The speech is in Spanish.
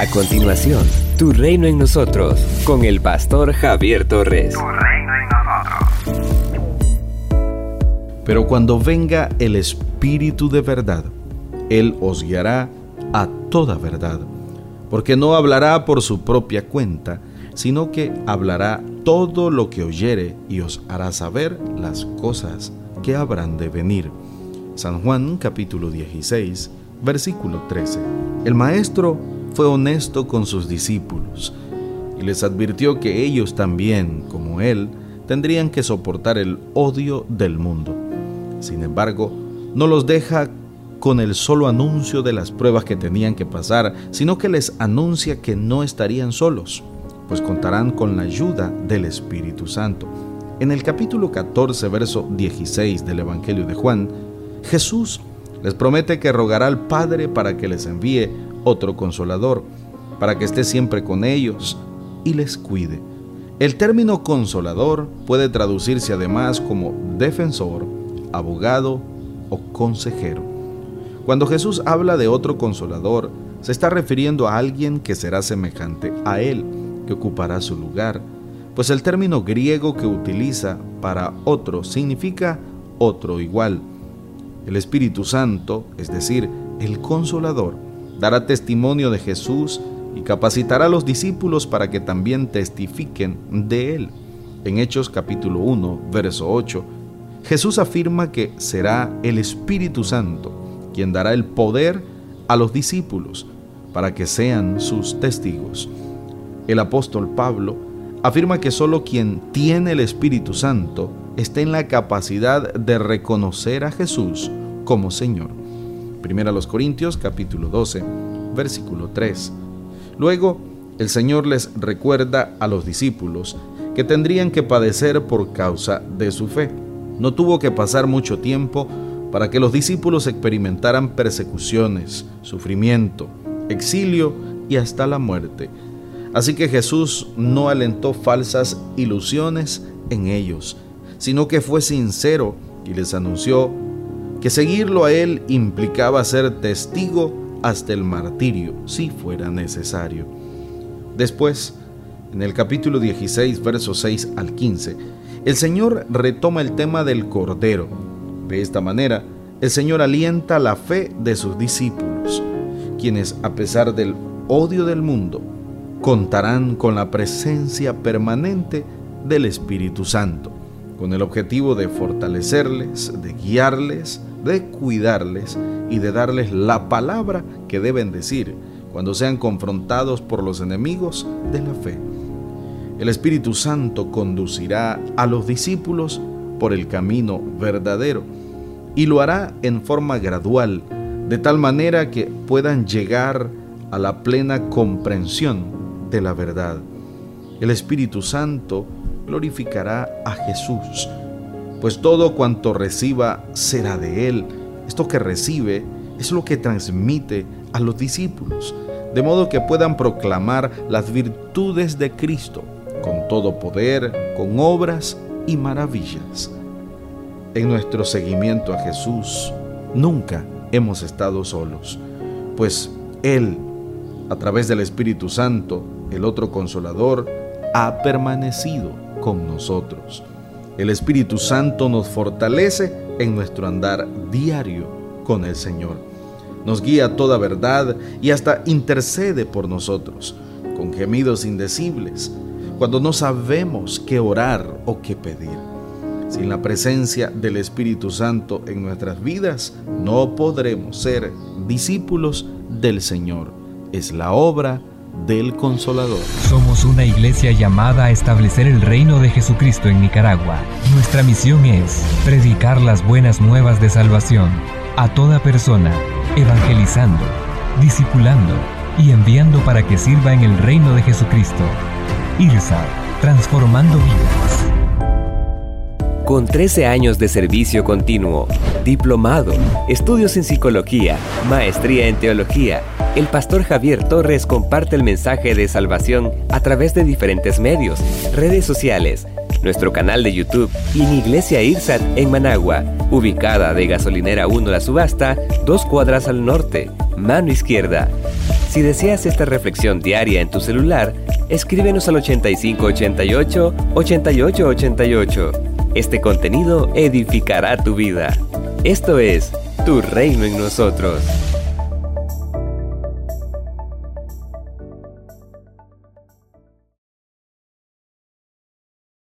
A continuación, Tu Reino en Nosotros, con el pastor Javier Torres. Tu Reino en Nosotros. Pero cuando venga el Espíritu de verdad, Él os guiará a toda verdad, porque no hablará por su propia cuenta, sino que hablará todo lo que oyere y os hará saber las cosas que habrán de venir. San Juan capítulo 16, versículo 13. El maestro fue honesto con sus discípulos y les advirtió que ellos también, como él, tendrían que soportar el odio del mundo. Sin embargo, no los deja con el solo anuncio de las pruebas que tenían que pasar, sino que les anuncia que no estarían solos, pues contarán con la ayuda del Espíritu Santo. En el capítulo 14, verso 16 del Evangelio de Juan, Jesús les promete que rogará al Padre para que les envíe otro consolador, para que esté siempre con ellos y les cuide. El término consolador puede traducirse además como defensor, abogado o consejero. Cuando Jesús habla de otro consolador, se está refiriendo a alguien que será semejante a él, que ocupará su lugar, pues el término griego que utiliza para otro significa otro igual. El Espíritu Santo, es decir, el consolador, dará testimonio de Jesús y capacitará a los discípulos para que también testifiquen de Él. En Hechos capítulo 1, verso 8, Jesús afirma que será el Espíritu Santo quien dará el poder a los discípulos para que sean sus testigos. El apóstol Pablo afirma que solo quien tiene el Espíritu Santo está en la capacidad de reconocer a Jesús como Señor. Primera los Corintios capítulo 12, versículo 3. Luego, el Señor les recuerda a los discípulos que tendrían que padecer por causa de su fe. No tuvo que pasar mucho tiempo para que los discípulos experimentaran persecuciones, sufrimiento, exilio y hasta la muerte. Así que Jesús no alentó falsas ilusiones en ellos, sino que fue sincero y les anunció que seguirlo a él implicaba ser testigo hasta el martirio, si fuera necesario. Después, en el capítulo 16, versos 6 al 15, el Señor retoma el tema del Cordero. De esta manera, el Señor alienta la fe de sus discípulos, quienes, a pesar del odio del mundo, contarán con la presencia permanente del Espíritu Santo, con el objetivo de fortalecerles, de guiarles, de cuidarles y de darles la palabra que deben decir cuando sean confrontados por los enemigos de la fe. El Espíritu Santo conducirá a los discípulos por el camino verdadero y lo hará en forma gradual, de tal manera que puedan llegar a la plena comprensión de la verdad. El Espíritu Santo glorificará a Jesús pues todo cuanto reciba será de Él. Esto que recibe es lo que transmite a los discípulos, de modo que puedan proclamar las virtudes de Cristo con todo poder, con obras y maravillas. En nuestro seguimiento a Jesús nunca hemos estado solos, pues Él, a través del Espíritu Santo, el otro consolador, ha permanecido con nosotros. El Espíritu Santo nos fortalece en nuestro andar diario con el Señor. Nos guía a toda verdad y hasta intercede por nosotros con gemidos indecibles cuando no sabemos qué orar o qué pedir. Sin la presencia del Espíritu Santo en nuestras vidas, no podremos ser discípulos del Señor. Es la obra del Consolador. Somos una iglesia llamada a establecer el reino de Jesucristo en Nicaragua. Nuestra misión es predicar las buenas nuevas de salvación a toda persona, evangelizando, discipulando y enviando para que sirva en el reino de Jesucristo. IRSA, transformando vidas. Con 13 años de servicio continuo, diplomado, estudios en psicología, maestría en teología, el pastor Javier Torres comparte el mensaje de salvación a través de diferentes medios, redes sociales, nuestro canal de YouTube y en Iglesia Irsat en Managua, ubicada de Gasolinera 1 La Subasta, dos cuadras al norte, mano izquierda. Si deseas esta reflexión diaria en tu celular, escríbenos al 8588 8888. Este contenido edificará tu vida. Esto es Tu Reino en nosotros.